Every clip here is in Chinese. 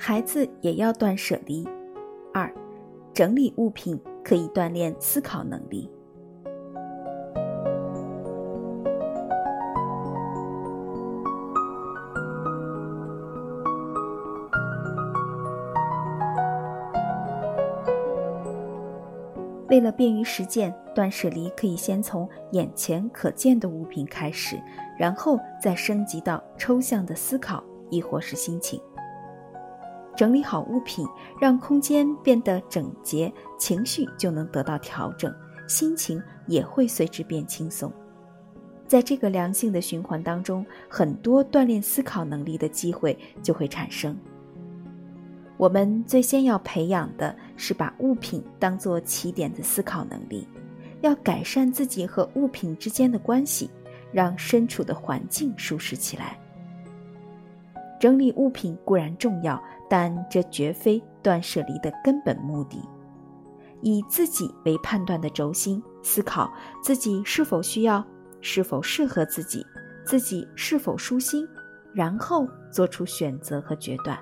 孩子也要断舍离。二，整理物品可以锻炼思考能力。为了便于实践，断舍离可以先从眼前可见的物品开始，然后再升级到抽象的思考，亦或是心情。整理好物品，让空间变得整洁，情绪就能得到调整，心情也会随之变轻松。在这个良性的循环当中，很多锻炼思考能力的机会就会产生。我们最先要培养的是把物品当做起点的思考能力，要改善自己和物品之间的关系，让身处的环境舒适起来。整理物品固然重要，但这绝非断舍离的根本目的。以自己为判断的轴心，思考自己是否需要，是否适合自己，自己是否舒心，然后做出选择和决断。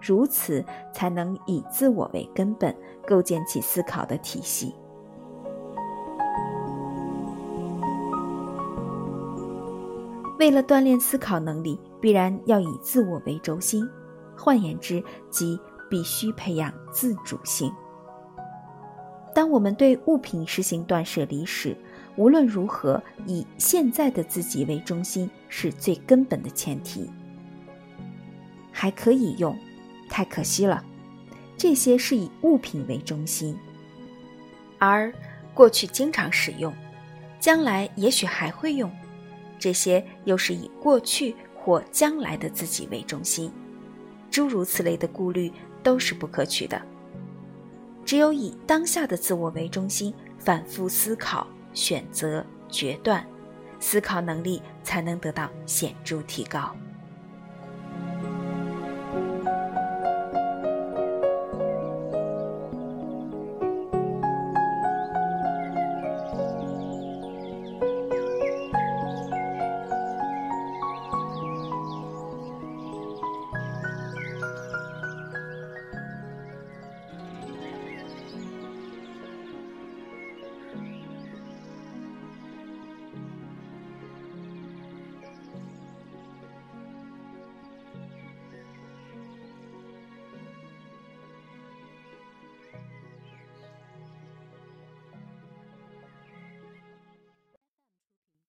如此，才能以自我为根本，构建起思考的体系。为了锻炼思考能力，必然要以自我为轴心。换言之，即必须培养自主性。当我们对物品实行断舍离时，无论如何，以现在的自己为中心是最根本的前提。还可以用。太可惜了，这些是以物品为中心，而过去经常使用，将来也许还会用，这些又是以过去或将来的自己为中心，诸如此类的顾虑都是不可取的。只有以当下的自我为中心，反复思考、选择、决断，思考能力才能得到显著提高。